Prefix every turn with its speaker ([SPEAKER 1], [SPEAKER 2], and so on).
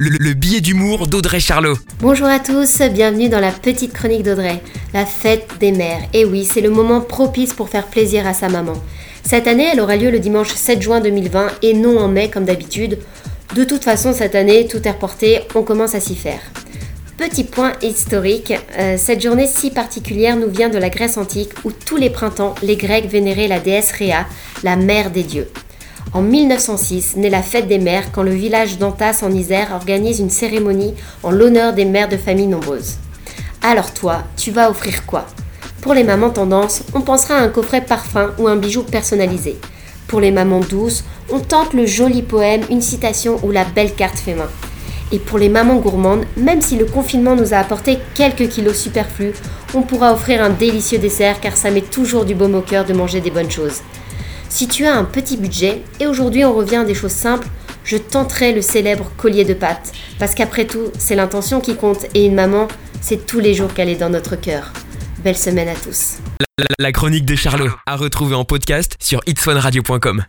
[SPEAKER 1] le, le billet d'humour d'Audrey Charlot.
[SPEAKER 2] Bonjour à tous, bienvenue dans la petite chronique d'Audrey, la fête des mères. Et oui, c'est le moment propice pour faire plaisir à sa maman. Cette année, elle aura lieu le dimanche 7 juin 2020 et non en mai comme d'habitude. De toute façon, cette année, tout est reporté, on commence à s'y faire. Petit point historique, euh, cette journée si particulière nous vient de la Grèce antique où tous les printemps, les Grecs vénéraient la déesse Rhea, la mère des dieux. En 1906 naît la fête des mères quand le village d'Antas en Isère organise une cérémonie en l'honneur des mères de familles nombreuses. Alors toi, tu vas offrir quoi? Pour les mamans tendance, on pensera à un coffret parfum ou un bijou personnalisé. Pour les mamans douces, on tente le joli poème, une citation ou la belle carte fait main. Et pour les mamans gourmandes, même si le confinement nous a apporté quelques kilos superflus, on pourra offrir un délicieux dessert car ça met toujours du baume au cœur de manger des bonnes choses. Si tu as un petit budget, et aujourd'hui on revient à des choses simples, je tenterai le célèbre collier de pâte. Parce qu'après tout, c'est l'intention qui compte et une maman, c'est tous les jours qu'elle est dans notre cœur. Belle semaine à tous.
[SPEAKER 1] La, chronique de Charlot, à retrouver en podcast sur itswanradio.com.